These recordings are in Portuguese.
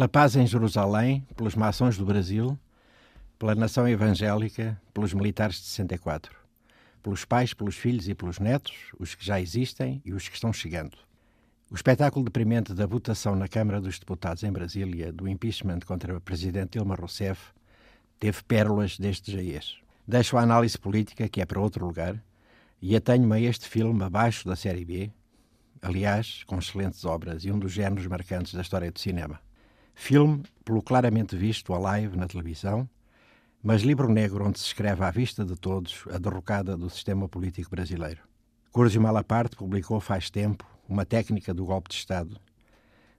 Pela paz em Jerusalém, pelos maçons do Brasil, pela nação evangélica, pelos militares de 64, pelos pais, pelos filhos e pelos netos, os que já existem e os que estão chegando. O espetáculo deprimente da votação na Câmara dos Deputados em Brasília do impeachment contra o presidente Dilma Rousseff teve pérolas deste jaez. Deixo a análise política, que é para outro lugar, e atenho-me a este filme abaixo da série B, aliás, com excelentes obras e um dos géneros marcantes da história do cinema. Filme, pelo claramente visto a live na televisão, mas livro negro onde se escreve à vista de todos a derrocada do sistema político brasileiro. Curso Malaparte publicou faz tempo uma técnica do golpe de Estado,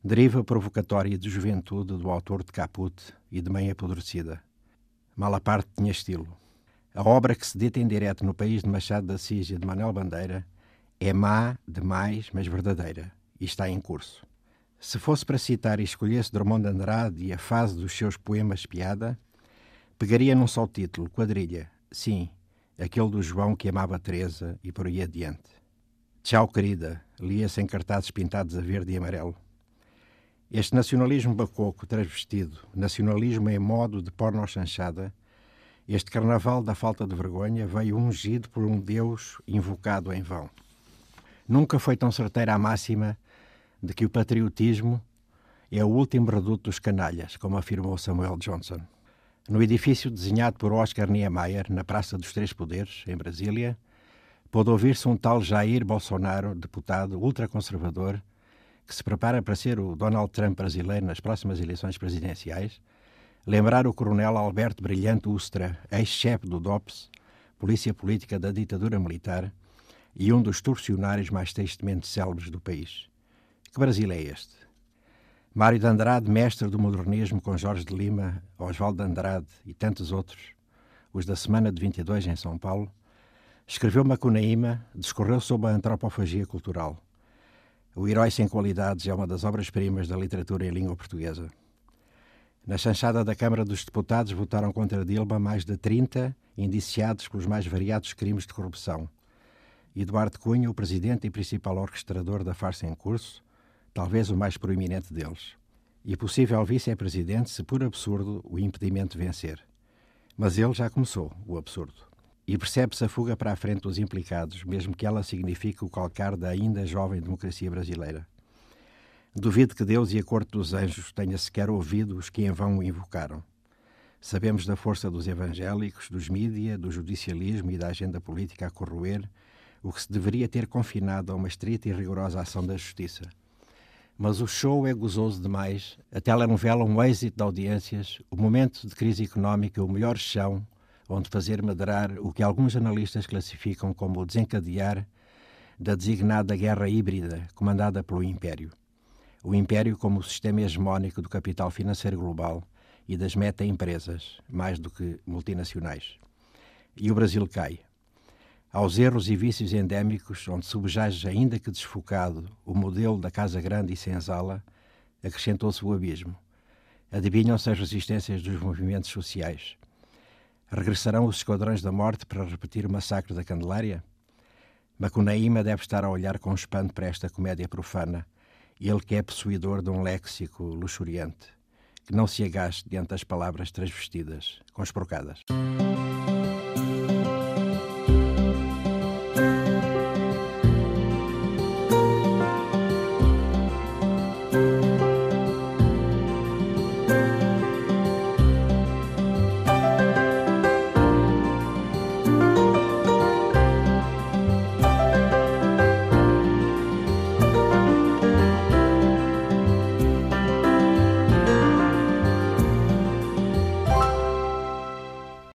deriva provocatória de juventude do autor de Caput e de Mãe Apodrecida. Malaparte tinha estilo. A obra que se dita em direto no país de Machado da Assis e de Manuel Bandeira é má demais, mas verdadeira, e está em curso. Se fosse para citar e escolhesse Drummond de Andrade e a fase dos seus poemas piada, pegaria num só título, Quadrilha. Sim, aquele do João que amava Teresa e por aí adiante. Tchau, querida, lia-se em cartazes pintados a verde e amarelo. Este nacionalismo bacoco, transvestido, nacionalismo em modo de porno-chanchada, este carnaval da falta de vergonha veio ungido por um Deus invocado em vão. Nunca foi tão certeira a máxima de que o patriotismo é o último reduto dos canalhas, como afirmou Samuel Johnson. No edifício desenhado por Oscar Niemeyer, na Praça dos Três Poderes, em Brasília, pôde ouvir-se um tal Jair Bolsonaro, deputado ultraconservador, que se prepara para ser o Donald Trump brasileiro nas próximas eleições presidenciais, lembrar o coronel Alberto Brilhante Ustra, ex-chefe do DOPS, Polícia Política da Ditadura Militar, e um dos torcionários mais tristemente célebres do país. Que Brasil é este? Mário de Andrade, mestre do modernismo com Jorge de Lima, Oswaldo de Andrade e tantos outros, os da Semana de 22 em São Paulo, escreveu Macunaíma, discorreu sobre a antropofagia cultural. O Herói Sem Qualidades é uma das obras-primas da literatura em língua portuguesa. Na chanchada da Câmara dos Deputados votaram contra Dilma mais de 30 indiciados pelos mais variados crimes de corrupção – Eduardo Cunha, o presidente e principal orquestrador da farsa em curso, talvez o mais proeminente deles, e possível vice-presidente se, por absurdo, o impedimento vencer. Mas ele já começou o absurdo. E percebe-se a fuga para a frente dos implicados, mesmo que ela signifique o calcar da ainda jovem democracia brasileira. Duvido que Deus e a Corte dos Anjos tenha sequer ouvido os que em vão o invocaram. Sabemos da força dos evangélicos, dos mídia, do judicialismo e da agenda política a corroer o que se deveria ter confinado a uma estrita e rigorosa ação da justiça. Mas o show é gozoso demais, a telenovela um êxito de audiências, o momento de crise económica o melhor chão onde fazer madrar o que alguns analistas classificam como o desencadear da designada guerra híbrida comandada pelo Império. O Império como o sistema hegemónico do capital financeiro global e das meta-empresas, mais do que multinacionais. E o Brasil cai aos erros e vícios endémicos, onde subjaz, ainda que desfocado, o modelo da casa grande e senzala, acrescentou-se o abismo. Adivinham-se as resistências dos movimentos sociais. Regressarão os esquadrões da morte para repetir o massacre da Candelária? Macunaíma deve estar a olhar com espanto para esta comédia profana, ele que é possuidor de um léxico luxuriante, que não se agaste diante das palavras transvestidas, consprocadas.